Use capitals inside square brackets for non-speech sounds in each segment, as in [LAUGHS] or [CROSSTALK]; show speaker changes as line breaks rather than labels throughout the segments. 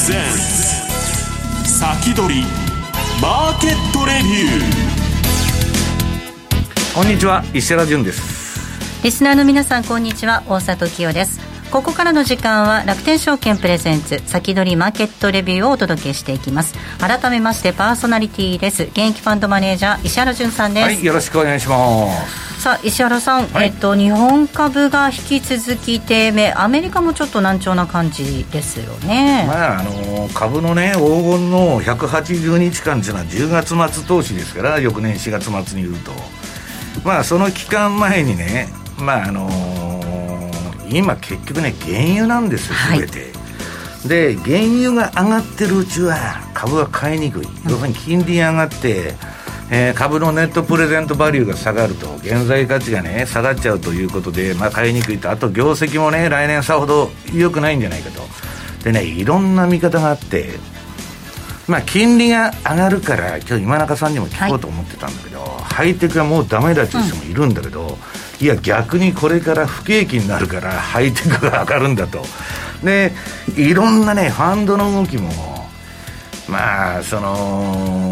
先取りマーケットレビュ
ー。こんにちは石原潤です。
リスナーの皆さんこんにちは大里清です。ここからの時間は楽天証券プレゼンツ先取りマーケットレビューをお届けしていきます。改めましてパーソナリティです。現役ファンドマネージャー石原潤さんです、は
い、よろしくお願いします
さあ石原さん、はい、えっと、日本株が引き続き低迷。アメリカもちょっと難聴な感じですよね、
まあ、あの株のね黄金の180日間というのは10月末投資ですから翌年4月末に言うと。まあその期間前にねまああのー、今結局ね原油なんですよ全て、はい、で原油が上がってるうちは株は買いにくい、要するに金利上がってえー、株のネットプレゼントバリューが下がると現在価値がね下がっちゃうということで、まあ、買いにくいと。あと業績もね来年さほど良くないんじゃないかと。でねいろんな見方があってまあ金利が上がるから今日今中さんにも聞こうと思ってたんだけど、はい、ハイテクはもうダメだっていう人もいるんだけど、うん、いや逆にこれから不景気になるからハイテクが上がるんだと。でいろんなねファンドの動きもまあその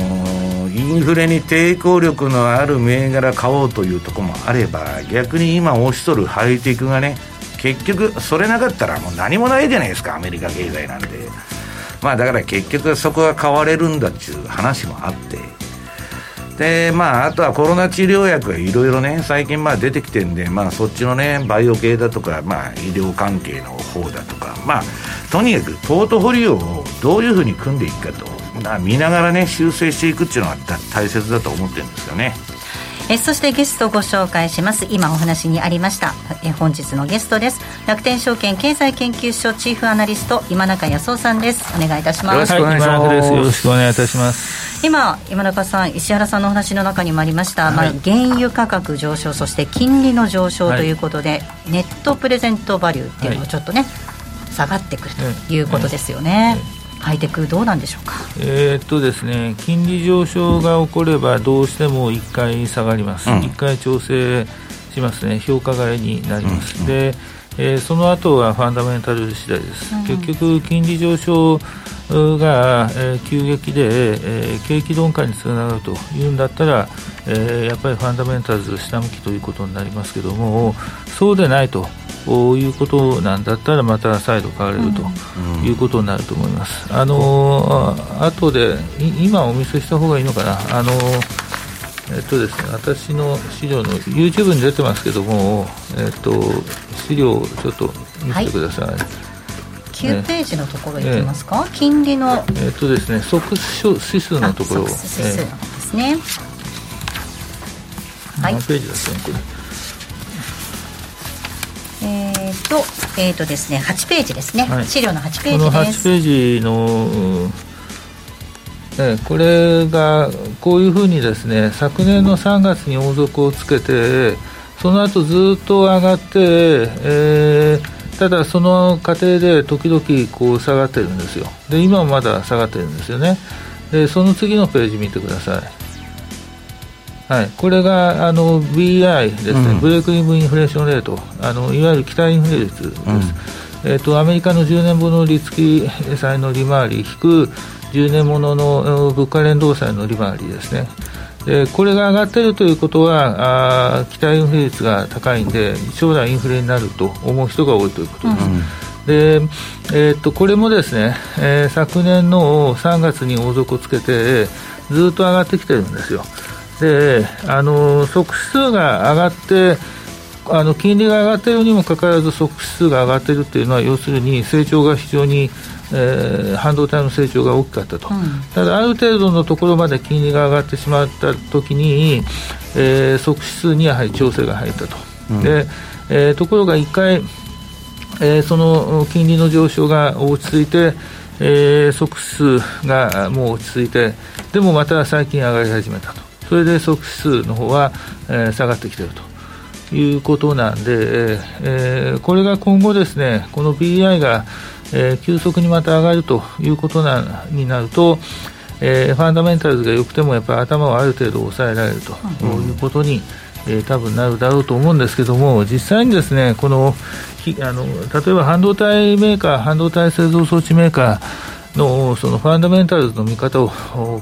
インフレに抵抗力のある銘柄買おうというところもあれば逆に今押しとるハイテクがね結局それなかったらもう何もないじゃないですかアメリカ経済なんでまあだから結局そこが買われるんだっていう話もあって。でまああとはコロナ治療薬がいろいろね最近まあ出てきてんでまあそっちのねバイオ系だとかまあ医療関係の方だとか。まあとにかくポートフォリオをどういうふうに組んでいくかと。見ながらね修正していくっていうのは大切だと思ってるんですよね。
えそしてゲストをご紹介します。今お話にありましたえ本日のゲストです。楽天証券経済研究所チーフアナリスト今中康夫さんです。お願いいたします。
よろしくお願いします、
はい、よろしくお願いいたします。
今今中さん石原さんのお話の中にもありました、はい、まあ、原油価格上昇そして金利の上昇ということで、はい、ネットプレゼントバリューっていうのがちょっとね、下がってくるということですよね、ハイテクどうなんでしょうか？
えー、っとですね、金利上昇が起こればどうしても1回下がります。うん、1回調整しますね。評価外になります。うん、で、えー、その後はファンダメンタル次第です。うん、結局金利上昇が、えー、急激で、えー、景気鈍化につながるというんだったら、えー、やっぱりファンダメンタルズ下向きということになりますけどもそうでないということなんだったらまた再度買われるということになると思います。あのあとで今お見せした方がいいのかな。あのえっとですね、私の資料の YouTube に出てますけども、えっと、資料をちょっと見せてください。はい。
9ページのところいきますか、えー、金利の。
えっとですね即指数のところ。指
数ですね、
えー、何ページだったのこれ
とえーとですね、8ページですね、はい、資料の8ページです。この8
ページの、えこれがこういうふうにですね昨年の3月に王族をつけてその後ずっと上がって、えー、ただその過程で時々こう下がってるんですよ。で今もまだ下がってるんですよね。でその次のページ見てくださいはい、これがあの BI ですね、うん、ブレイクインブインフレーションレート、あのいわゆる期待インフレ率です、うん、えーと、アメリカの10年もの利付き債の利回り、引く10年ものの物価連動債の利回りですね。でこれが上がっているということはあ、期待インフレ率が高いんで、将来インフレになると思う人が多いということです。うん。でえー、っとこれもですね、えー、昨年の3月に王族をつけて、ずっと上がってきてるんですよ。であの即指数が上がってあの金利が上がっているにもかかわらず即指数が上がっているというのは要するに成長が非常に、えー、半導体の成長が大きかったと、うん、ただある程度のところまで金利が上がってしまったときに、えー、即指数にやはり調整が入ったと、うん、でえー、ところが1回、えー、その金利の上昇が落ち着いてえー、即指数がもう落ち着いて、でもまた最近上がり始めたと。それで即指数の方は、えー、下がってきていると。いうことなんで、えー、これが今後ですね、この BI が、えー、急速にまた上がるということなになると、えー、ファンダメンタルズが良くてもやっぱり頭をある程度抑えられると。いうことに、うん、えー、多分なるだろうと思うんですけども実際にですねこのあの例えば半導体メーカー半導体製造装置メーカーのそのファンダメンタルズの見方を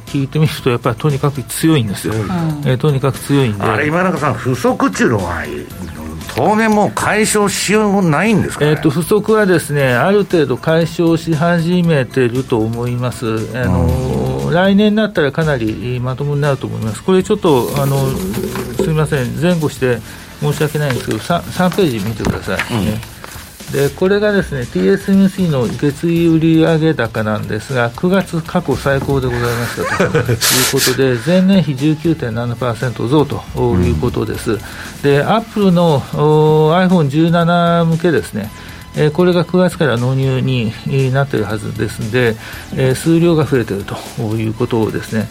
聞いてみると、やっぱりとにかく強いんですよ、うん、えー、とにかく強いんで。
あれ、今中さん、不足っていうのは、当面もう解消しようもないんですか、ね、
えーと、不足はですねある程度解消し始めてると思います。あの、うん、来年になったらかなりまともになると思います。これちょっとあのすみません前後して申し訳ないんですけど 3, 3ページ見てください、うんでこれがですね TSMC の月売上高なんですが、9月過去最高でございましたと [LAUGHS] いうことで、前年比19.7%増ということです。うん、で、アップルの iPhone17 向けですね、えー、これが9月から納入になっているはずですので、えー、数量が増えているということですね、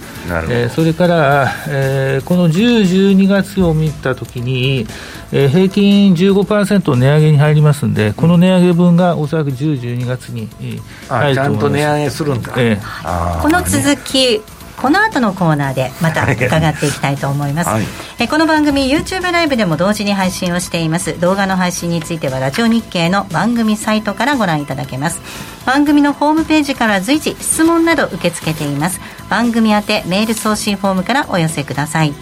えー、それから、えー、この10、12月を見たときに、えー、平均15%値上げに入りますので、この値上げ分がおそらく10、12月に
入ると思います。ちゃんと値上げするんだ、え
ー、この続き、この後のコーナーでまた伺っていきたいと思います、はい、えこの番組 YouTube ライブでも同時に配信をしています。動画の配信についてはラジオ日経の番組サイトからご覧いただけます。番組のホームページから随時質問など受け付けています。番組宛てメール送信フォームからお寄せください。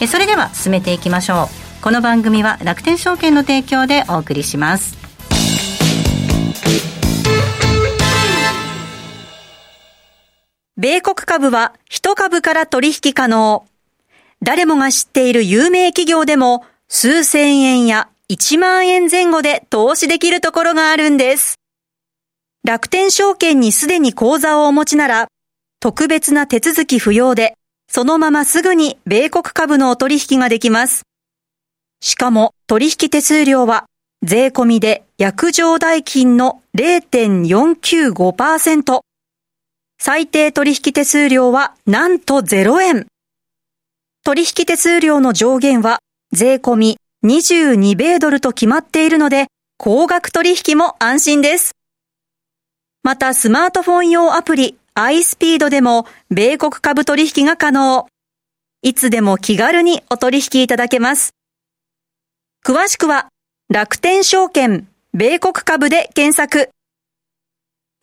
えそれでは進めていきましょう。この番組は楽天証券の提供でお送りします
米国株は1株から取引可能。誰もが知っている有名企業でも数千円や1万円前後で投資できるところがあるんです。楽天証券にすでに口座をお持ちなら、特別な手続き不要で、そのまますぐに米国株のお取引ができます。しかも取引手数料は税込みで約定代金の0.495%。最低取引手数料はなんと0円。取引手数料の上限は税込み22米ドルと決まっているので、高額取引も安心です。またスマートフォン用アプリ iSpeed でも米国株取引が可能。いつでも気軽にお取引いただけます。詳しくは楽天証券米国株で検索。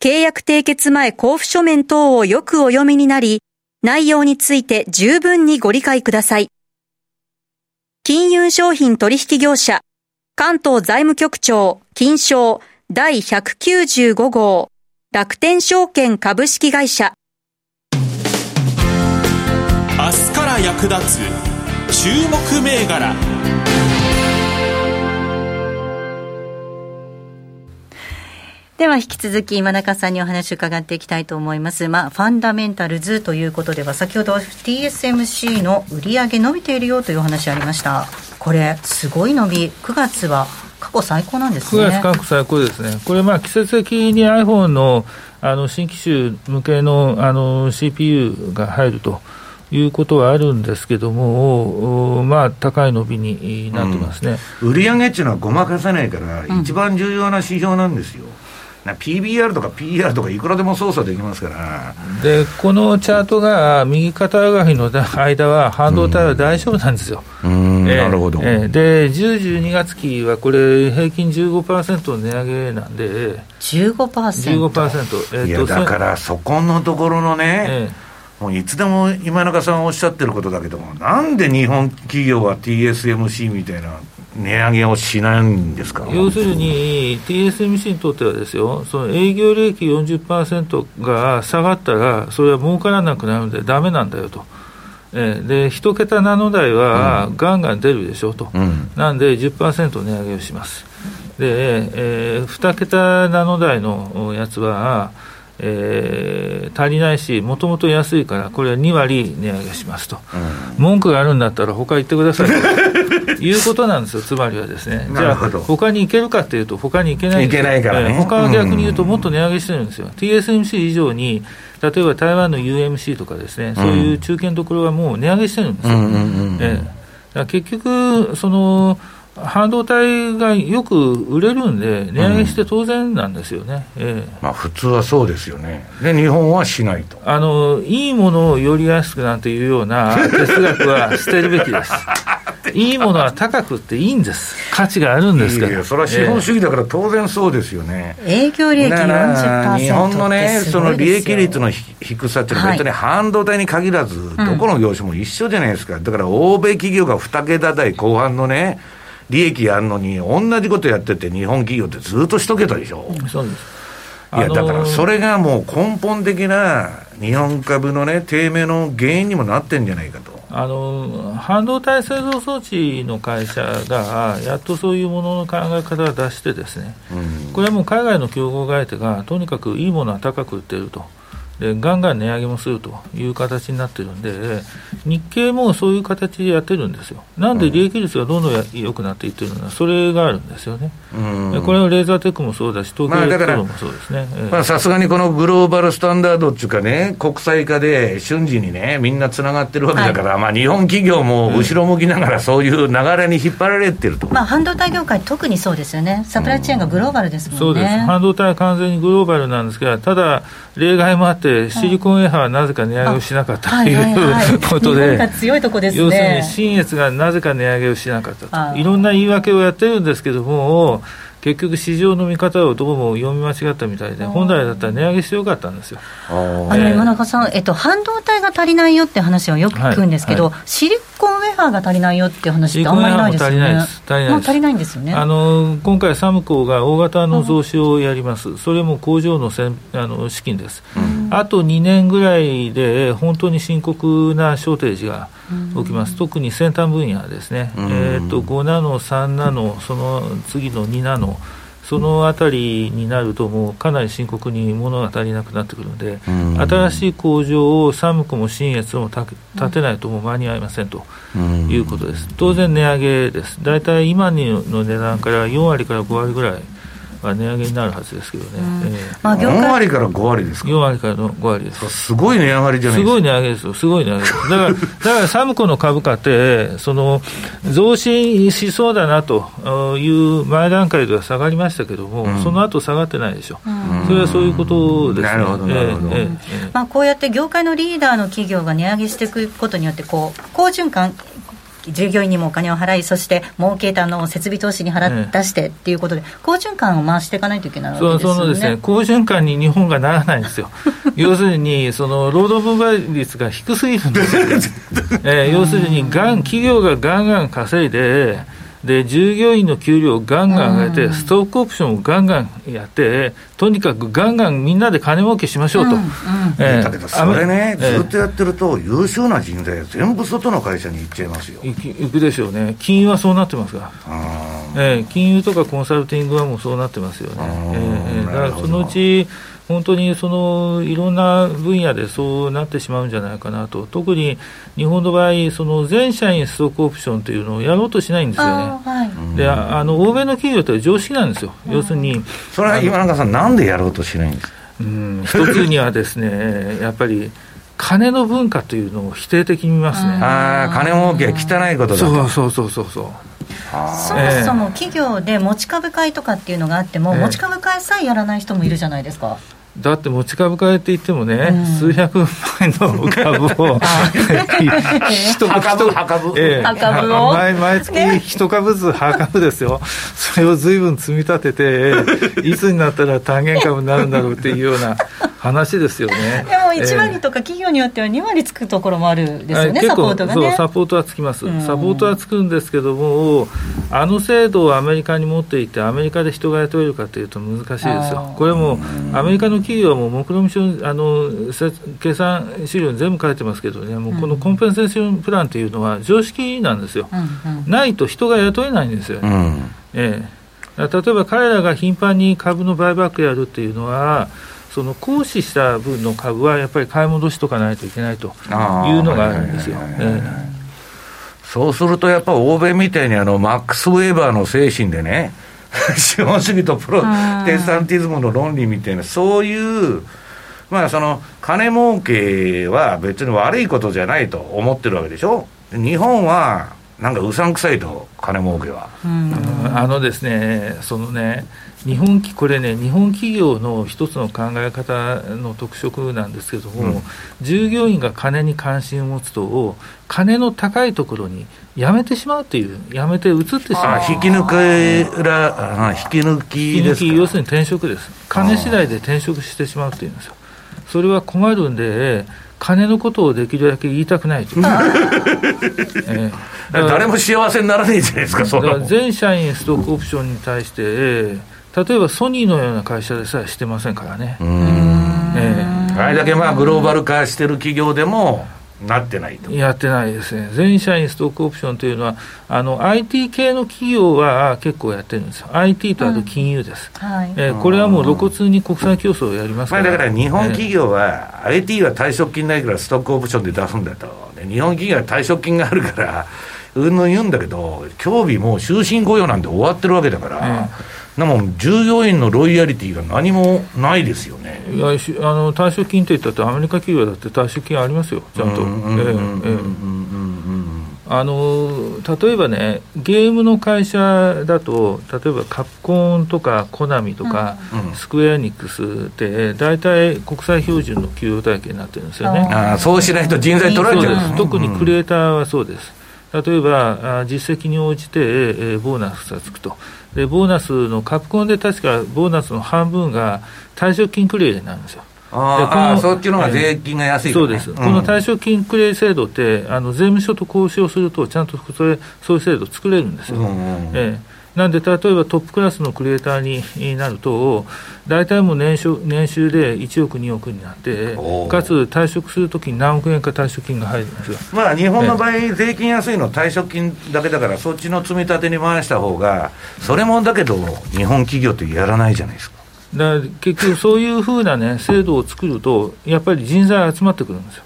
契約締結前交付書面等をよくお読みになり、内容について十分にご理解ください。金融商品取引業者、関東財務局長、金賞第195号、楽天証券株式会社。
明日から役立つ注目銘柄。
では引き続き今中さんにお話を伺っていきたいと思います。まあ、ファンダメンタルズということでは、先ほど TSMC の売上伸びているよというお話ありました。これ、すごい伸び、9月は過去最高なんですね。
9月過去最高ですね。これ、まあ、季節的に iPhone のあの新機種向けのあの CPU が入ると。いうことはあるんですけども、まあ、高い伸びになってますね、
うん、売上っていうのはごまかさないから、一番重要な指標なんですよ。PBR とか PR とかいくらでも操作できますから。
でこのチャートが右肩上がりの間は半導体は大丈夫なんですよ、
うん、えー、なるほど、え
ー、で10、12月期はこれ平均15%値上げなんで。
15%?
15%、
えー、いやだからそこのところのね、えーもういつでも今中さんおっしゃってることだけども、なんで日本企業は TSMC みたいな値上げをしないんですか？
要するに、TSMC にとってはですよ、その営業利益40%が下がったら、それは儲からなくなるので、だめなんだよと。えー、で1桁ナノ台はガンガン出るでしょうと、うん、なんで10%値上げをします、で、えー、2桁ナノ台のやつは、えー、足りないし、もともと安いから、これは2割値上げしますと、うん、文句があるんだったら、他行ってくださいと [LAUGHS] いうことなんですよ、つまりはですね、じゃあ、他に行けるかっていうと、他に行けない
行けないからね、
他は逆に言うと、もっと値上げしてるんですよ、うん、TSMC 以上に例えば台湾の UMC とかですね、そういう中堅どころはもう値上げしてるんですよ。ええ、結局その半導体がよく売れるんで、値上げして当然なんですよね、
うん、え。まあ、普通はそうですよね、で日本はしないと。
あのいいものをより安くなんていうような [LAUGHS] 哲学は捨てるべきです。[LAUGHS] いいものは高くっていいんです、価値があるんですから。いや
それは資本主義だから当然そうですよね。
営業利益40%
日本のね、その利益率の低さっていうのは、本当に半導体に限らず、どこの業種も一緒じゃないですか。だから欧米企業が2桁台後半のね、利益やるのに、同じことやってて、日本企業ってずっと一桁でしょ。そうですいや、だからそれがもう根本的な日本株のね、低迷の原因にもなってんじゃないかと。
あの半導体製造装置の会社が、やっとそういうものの考え方を出して、ですね、うん、これはもう海外の競合会社が、とにかくいいものは高く売ってると。でガンガン値上げもするという形になってるんで、日経もそういう形でやってるんですよ、なんで利益率がどんどん良くなっていってるのは、それがあるんですよね、これはレーザーテックもそうだし、東京エレクトロもそうですね。
さすがにこのグローバルスタンダードっていうかね、国際化で瞬時にね、みんなつながってるわけだから、はい、まあ、日本企業も後ろ向きながら、そういう流れに引っ張られてると、
まあ、半導体業界、特にそうですよね、サプライチェーンがグローバルですもんね。
そうです半導体は完全にグローバルなんですが、ただ、例外もあって、シリコンウェハはなぜか値上げをしなかったという [LAUGHS] ことで、
強いとこです
ね、要するに新越がなぜか値上げをしなかったと、いろんな言い訳をやってるんですけども、結局、市場の見方をどうも読み間違ったみたいで、本来だったら値上げしてよかったんですよ。
あの今中さん、えっと、半導体が足りないよって話はよく聞くんですけど、はい。はい、シリコンハーが足りないよって話ってあんまりないですよね。足りないんです。よね。
あの今回、サムコーが大型の増資をやります、それも工場のせんあの資金です、うん、あと2年ぐらいで、本当に深刻なショーテージが。起きます、特に先端分野ですね、えーと、5ナノ、3ナノ、その次の2ナノ、そのあたりになると、もうかなり深刻に物が足りなくなってくるので、新しい工場を寒くも新越も建てないともう間に合いませんということです。当然値上げです。大体今の値段から4割から5割ぐらいまあ、値上げになるはずですけどね、うん。え
ーまあ、4割から5割ですか。4
割からの5割です。
すごい値上がりじゃない
ですか。すごい値上げですよ。すごい値上げです [LAUGHS] だからだからサムコの株価ってその増進しそうだなという前段階では下がりましたけども、うん、その後下がってないでしょ、うん、それはそういうことですね、なるほどなるほど、えー
えー、まあ、こうやって業界のリーダーの企業が値上げしていくことによってこう好循環従業員にもお金を払い、そして儲けたのを設備投資に払っ出してっていうことで、好循環を回していかないといけないわけですよね。そのですね
好循環に日本がならないんですよ。[LAUGHS] 要するに、その労働分配率が低すぎるんですよ。[LAUGHS] えー、要するにがん、企業がガンガン稼いで、で従業員の給料をガンガン上げて、ストックオプションをガンガンやって、とにかくガンガンみんなで金儲けしましょうと。
だけど、それね、ずっとやってると、優秀な人材、全部外の会社に行っちゃいますよ。
行くでしょうね、金融はそうなってますが、えー、金融とかコンサルティングはもうそうなってますよね。えー、だからそのうち本当にそのいろんな分野でそうなってしまうんじゃないかなと、特に日本の場合、その全社員ストックオプションというのをやろうとしないんですよね、はい、であの欧米の企業って常識なんですよ、要するに。
それは今中さん、なんでやろうとしないんですか？
うん。一つにはですね、やっぱり金の文化というのを否定的に見ますね。
ああ、金儲けは汚いことだ
そうそうそうそうそう。
そもそも企業で持ち株会とかっていうのがあっても、持ち株会さえやらない人もいるじゃないですか。
だって持ち株買えって言ってもね、うん、数百万円の株を [LAUGHS]
一株株、え
え、毎毎月一株ずつ破株ですよ、それをずいぶん積み立てて、いつになったら単元株になるんだろうっていうような話ですよね。
でも1割とか企業によっては2割つくところもあるですよね、サポートが、ね、
そうサポートはつきます、うん、サポートはつくんですけども、あの制度をアメリカに持っていて、アメリカで人が雇えるかというと難しいですよ。これもアメリカの企業はもう目論見書あの計算資料に全部書いてますけどね、もうこのコンペンセーションプランというのは常識なんですよ、うんうん、ないと人が雇えないんですよ、うん、ええ、例えば彼らが頻繁に株のバイバックやるっていうのは、その行使した分の株はやっぱり買い戻しとかないといけないというのがあるんですよ。
そうするとやっぱ欧米みたいにあのマックス・ウェーバーの精神でね、[LAUGHS] 資本主義とプロテスタンティズムの論理みたいな、そういうまあその金儲けは別に悪いことじゃないと思ってるわけでしょ？日本はなんかうさんくさいと金儲けは、
うん、あのですねそのね日本これね、日本企業の一つの考え方の特色なんですけれども、うん、従業員が金に関心を持つと、金の高いところに辞めてしまうという、辞めて移ってしま
う。引き抜きら、引き抜きです
要するに転職です、金次第で転職してしまうというんですよ。それは困るんで、金のことをできるだけ言いたくないと。[LAUGHS] え
ー誰も幸せにならないじゃないですか、そ
全社員ストックオプションに対して、えー例えばソニーのような会社でさえしてませんからね。
えー、あれだけまあグローバル化してる企業でも、なってないと。
やってないですね、全社員ストックオプションというのは、あの IT 系の企業は結構やってるんですよ、IT とあと金融です、うん。はい、えー、これはもう露骨に国際競争をやりますから、
まあ、だから日本企業は、えー、IT は退職金ないからストックオプションで出すんだと、日本企業は退職金があるから、うんぬん言うんだけど、今日日もう終身雇用なんて終わってるわけだから。えーでも従業員のロイヤリティが何もないですよね。
いやあの退職金といったってアメリカ企業だって退職金ありますよちゃんと。あの例えばねゲームの会社だと例えばカプコンとかコナミとか、うん、スクエアニックスって大体国際標準の給与体系になってるんですよね。
あそうしないと人材取られちゃう、
ね、特にクリエイターはそうです、例えば実績に応じて、えー、ボーナスがつくと。でボーナスのカプコンで確かボーナスの半分が退職金クレーなんですよ。
ああそっちの方が税金が安い、
ね、そうです、うん、この退職金クレー制度って、あの税務署と交渉すると、ちゃんとそれそういう制度作れるんですよ。うんうん、えーなんで、例えばトップクラスのクリエイターになると、大体もう年収年収で1億、2億になって、かつ退職するときに何億円か退職金が入るんですよ、
まあ、日本の場合、税金安いの退職金だけだから、そっちの積み立てに回した方が、それもだけど、日本企業ってやらないじゃないですか。
だ結局、そういうふうな、ね、制度を作ると、やっぱり人材集まってくるんですよ。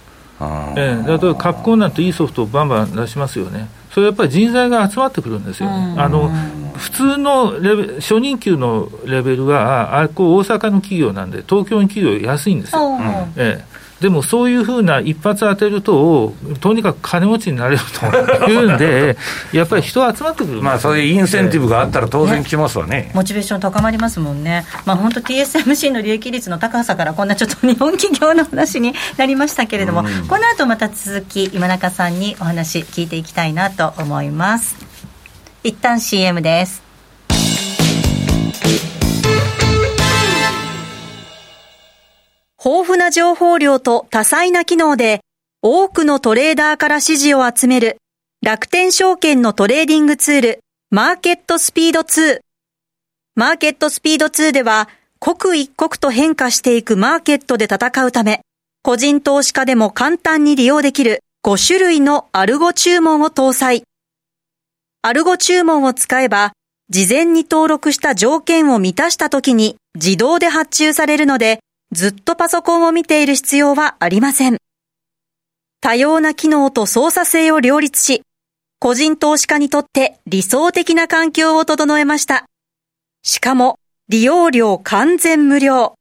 ええ、例えばカプコンなんていいソフトをバンバン出しますよね。それやっぱり人材が集まってくるんですよね。あの普通のレベ初任給のレベルは、あこう大阪の企業なんで、東京の企業安いんですよ。ええでもそういうふうな一発当てると、とにかく金持ちになれるというんで、[LAUGHS] やっぱり人集まってくる、
まあそういうインセンティブがあったら当然来ますわね、ね、
モチベーション高まりますもんね、まあ、本当、TSMC の利益率の高さから、こんなちょっと日本企業の話になりましたけれども、うん、この後また続き、今中さんにお話聞いていきたいなと思います。一旦 CM です。
豊富な情報量と多彩な機能で多くのトレーダーから支持を集める楽天証券のトレーディングツールマーケットスピード2。マーケットスピード2では刻一刻と変化していくマーケットで戦うため個人投資家でも簡単に利用できる5種類のアルゴ注文を搭載。アルゴ注文を使えば事前に登録した条件を満たした時に自動で発注されるのでずっとパソコンを見ている必要はありません。多様な機能と操作性を両立し、個人投資家にとって理想的な環境を整えました。しかも、利用料完全無料。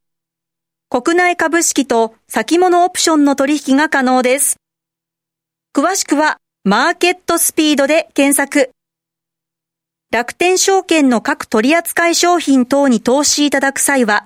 国内株式と先物オプションの取引が可能です。詳しくは、マーケットスピードで検索。楽天証券の各取扱商品等に投資いただく際は、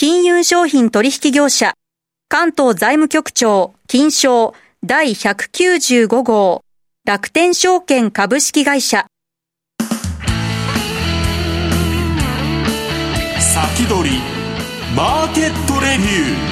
金融商品取引業者、関東財務局長、金賞第195号、楽天証券株式会社。
先取り、マーケットレビュー。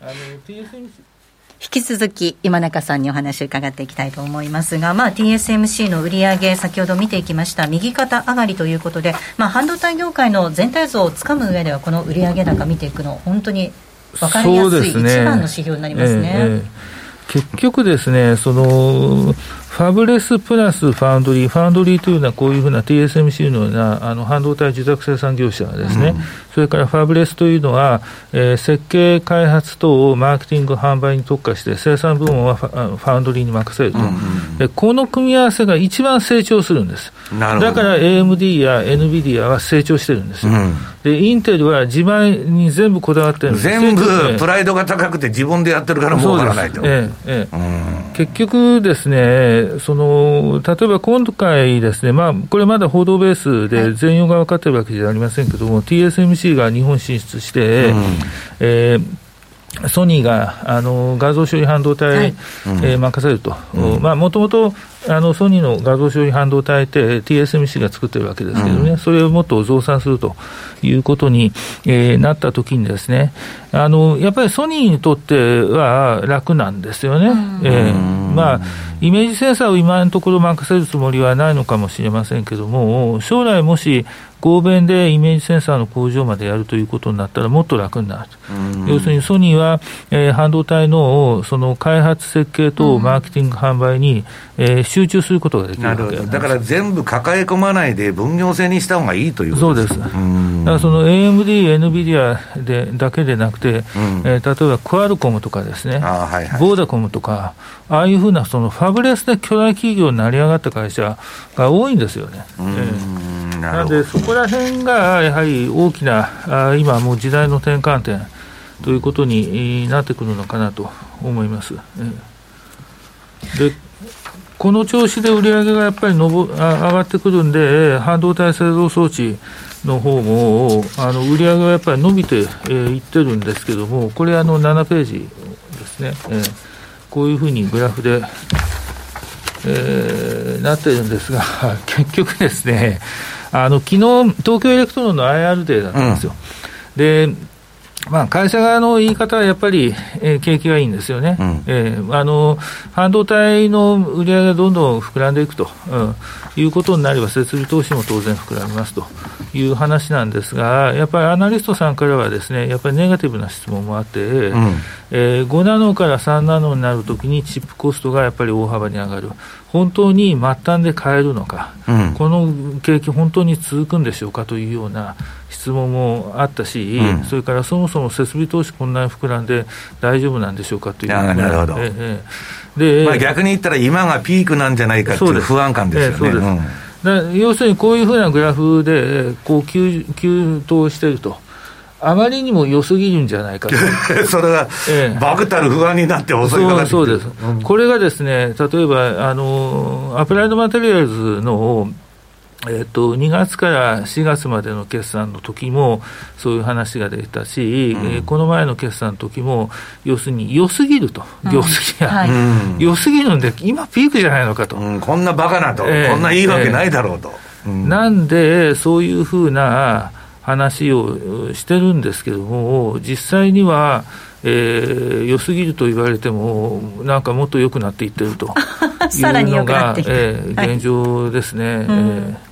あの TSMC
引き続き今中さんにお話を伺っていきたいと思いますが、まあ、TSMC の売上先ほど見ていきました右肩上がりということで、まあ、半導体業界の全体像をつかむ上ではこの売上高見ていくの本当に分かりやすい一番の指標になりますね。えーえ
ー、結局ですねそのファブレスプラスファウンドリー、ファウンドリーというのはこういうふうな TSMC のようなあの半導体受託生産業者ですね、うん、それからファブレスというのは、えー、設計、開発等をマーケティング、販売に特化して、生産部門はファウンドリーに任せると、うんうん、この組み合わせが一番成長するんです。だから AMD や NVIDIA は成長してるんですよ。うん。で、インテルは自前に全部こだわってる
全部プライドが高くて自分でやってるから儲からないと。えええ
え、結局ですね、その、例えば今回ですね、まあ、これまだ報道ベースで全容が分かってるわけじゃありませんけども、はい、TSMC が日本進出して、うん、えーソニーがあの画像処理半導体、はい、えー、任せると、もともとソニーの画像処理半導体って TSMC が作ってるわけですけどね、うん、それをもっと増産するということに、えー、なったときにですねあの、やっぱりソニーにとっては楽なんですよね。うん、えー、まあイメージセンサーを今のところ任せるつもりはないのかもしれませんけども、将来もし合弁でイメージセンサーの工場までやるということになったら、もっと楽になると、要するにソニーは、えー、半導体のその開発、設計とマーケティング、販売に、えー、集中することができるわけ
だから全部抱え込まないで、分業制にした方がいいという
そうです、だからその AMD、NVIDIA でだけでなくて、うん、えー、例えばクアルコムとかですね、はいはい、ボーダコムとか、ああいうふうなそのファブレスで巨大企業になり上がった会社が多いんですよね。えーなので、そこら辺がやはり大きな、あ今、もう時代の転換点ということになってくるのかなと思います。でこの調子で売り上げがやっぱりのぼ上がってくるんで、半導体製造装置の方も、あの売り上げがやっぱり伸びてい、えー、ってるんですけども、これ、あの7ページですね、えー、こういうふうにグラフで、えー、なってるんですが、[LAUGHS] 結局ですね、あの昨日東京エレクトロンの IR デーだったんですよ。うん、でまあ、会社側の言い方はやっぱり、えー、景気がいいんですよね、うん、えー、あの半導体の売り上げがどんどん膨らんでいくと、うん、いうことになれば、設備投資も当然膨らみますと。いう話なんですが、やっぱりアナリストさんからは、ですねやっぱりネガティブな質問もあって、うん、えー、5ナノから3ナノになるときに、チップコストがやっぱり大幅に上がる、本当に末端で買えるのか、うん、この景気、本当に続くんでしょうかというような質問もあったし、うん、それからそもそも設備投資、こんなに膨らんで大丈夫なんでしょうかというな
るほど、ええでまあ、逆に言ったら、今がピークなんじゃないかという不安感ですよね。
要するにこういうふうなグラフでこう急急騰していると。あまりにも良すぎるんじゃないかと。[LAUGHS]
それが、ええ、バクたる不安になって襲いかかって
そうです、うん、これがですね、例えばあのアプライドマテリアルズのえっと、2月から4月までの決算の時もそういう話が出たし、うん、えー、この前の決算の時も要するに良すぎると、業績が、はい、良すぎるんで、今、ピークじゃないのかと、
うん、こんなバカなと、えー、こんないいわけないだろうと。
えー、なんで、そういうふうな話をしてるんですけども、実際には、えー、良すぎると言われても、なんかもっと良くなっていってると。[LAUGHS] いうのが、えー、現状ですね。はい、えー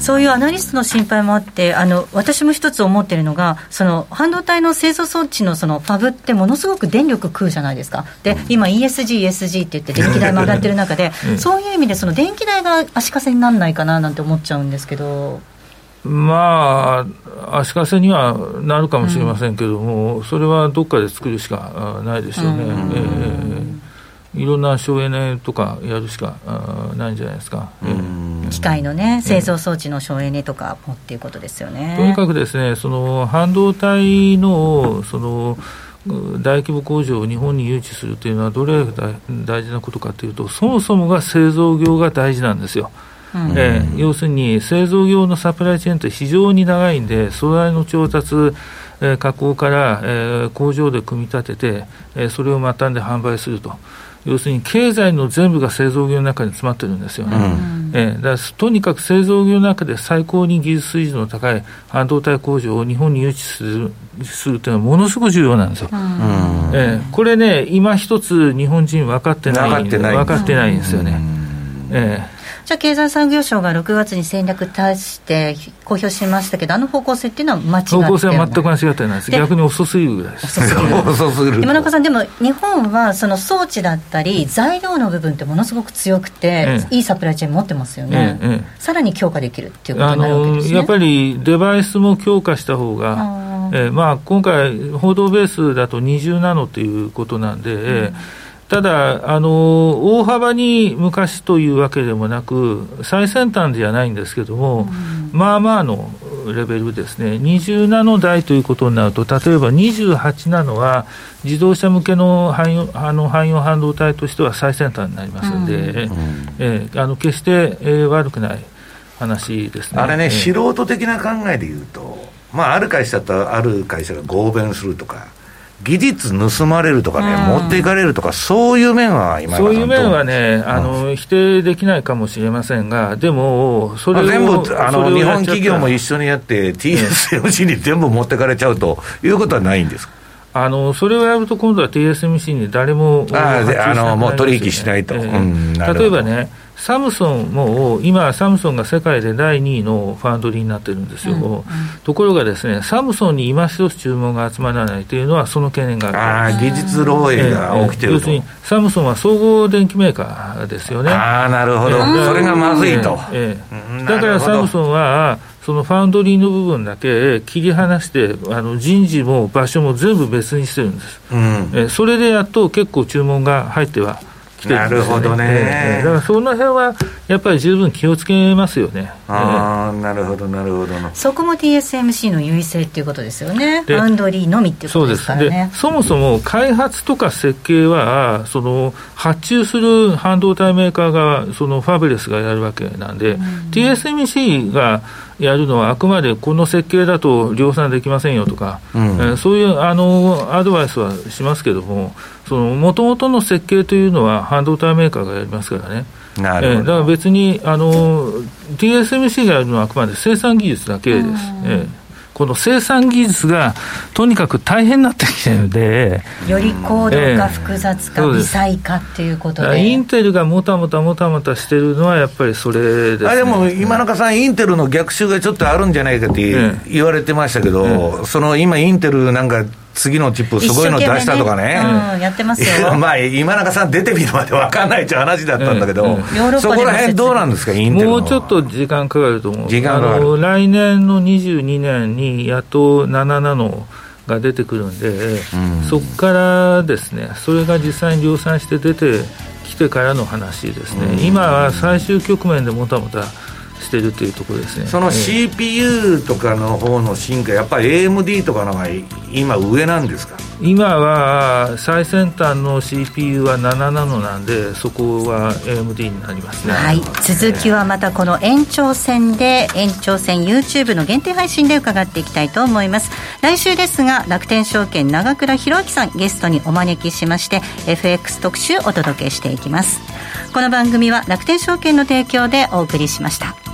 そういうアナリストの心配もあってあの私も一つ思っているのがその半導体の製造装置のそのファブってものすごく電力食うじゃないですか？で今 ESG、ESG って言って電気代も上がってる中で、そういう意味でその電気代が足かせにならないかななんて思っちゃうんですけど。
まあ、足かせにはなるかもしれませんけども、うん、それはどっかで作るしかないでしょうね。うん、えーいろんな省エネとかやるしかないんじゃないですか、
機械のね、製造装置の省エネとかもっていうことですよね。
とにかくですね、その半導体のその大規模工場を日本に誘致するというのは、どれだけ大事なことかというと、そもそもが製造業が大事なんですよ。うん、えー、要するに製造業のサプライチェーンって非常に長いんで、素材の調達、えー、加工から、えー、工場で組み立てて、えー、それを末端で販売すると。要するに経済の全部が製造業の中に詰まってるんですよね。うん。えー、だとにかく製造業の中で最高に技術水準の高い半導体工場を日本に誘致するするというのはものすごく重要なんですよ。うん、えー、これね、今一つ日本人分かってない分かってないんですよね。
えーじゃあ経済産業省が6月に戦略出して公表しましたけど、あの方向性っていうのは間違って
方向性は全く間違ってないです、逆に遅すぎるぐらいです。
遅すぎる。今中さん、でも日本はその装置だったり、材料の部分ってものすごく強くて、ええ、いいサプライチェーン持ってますよね、え、さらに強化できるっていうことになるわけですね。
やっぱりデバイスも強化した方が、えーまあ、今回、報道ベースだと20ナノということなんで、うんただあの、大幅に昔というわけでもなく、最先端じゃないんですけども、うん、まあまあのレベルですね、20ナノ台ということになると、例えば28ナノは、自動車向けの汎用あの汎用半導体としては最先端になりますので、うん、えー、あの決して、えー、悪くない話ですね。
あれね、えー、素人的な考えでいうと、まあ、ある会社とある会社が合弁するとか。技術盗まれるとかね、持っていかれるとか、そういう面は今
そういう面はね、あの、否定できないかもしれませんが、でも、
それを、全部あの日本企業も一緒にやって、TSMC に全部持ってかれちゃうということはないんですか？
あのそれをやると、今度は TSMC に誰も
ああのもう取引しないと、えーうん、
例えばね、サムソンも今、サムソンが世界で第2位のファンドリーになってるんですよ、うんうん、ところがですね、サムソンに今一つ注文が集まらないというのは、その懸念があ
る。あ技術漏洩が起きてると、
要するに、サムソンは総合電機メーカーですよね。
あなるほど、それがまずいと。え
えだからサムソンはそのファウンドリーの部分だけ切り離して、あの人事も場所も全部別にしてるんです、うん、えそれでやっと結構注文が入っては
きてるんですよ、ね、なるほどね、
えー、だからその辺はやっぱり十分気をつけますよね。
ああ、なるほど、なるほど。
そこも TSMC の優位性っていうことですよね。バウンドリーのみっていうことですからね。
そもそも開発とか設計は、その発注する半導体メーカーが、そのファブレスがやるわけなんで、うん、TSMC がやるのはあくまでこの設計だと量産できませんよとか、うん、えー、そういうあのアドバイスはしますけども、もともとの設計というのは半導体メーカーがやりますからね。なるほどえー、だから別にあの TSMC がやるのはあくまで生産技術だけです。えーこの生産技術がとにかく大変になってきてるので、
より高度化、複雑化、微細化っていうことで、
インテルがもたもたもたもたしてるのは、やっぱりそれです、ね、
あでも今中さん、インテルの逆襲がちょっとあるんじゃないかって言われてましたけど、その今、インテルなんか、次のチップすごいの出したとかね、
うん、やってますよ。
まあ今中さん出てみるまで分かんないっていう話だったんだけど、うん。うん、そこら辺どうなんですかインテル
もうちょっと時間かかると思う。時間かかる。来年の22年にやっと7ナノが出てくるんで、うん、そこからですねそれが実際に量産して出てきてからの話ですね、今は最終局面でもたもたしてるというところですね
その CPU とかの方の進化、やっぱり AMD とかのが今、上なんですか？
今は最先端の CPU は7ナノなんで、そこは AMD になりますね、
はい、続きはまたこの延長戦で、延長戦 YouTube の限定配信で伺っていきたいと思います。来週ですが、楽天証券長倉弘明さん、ゲストにお招きしまして、FX 特集お届けしていきます。この番組は楽天証券の提供でお送りしました。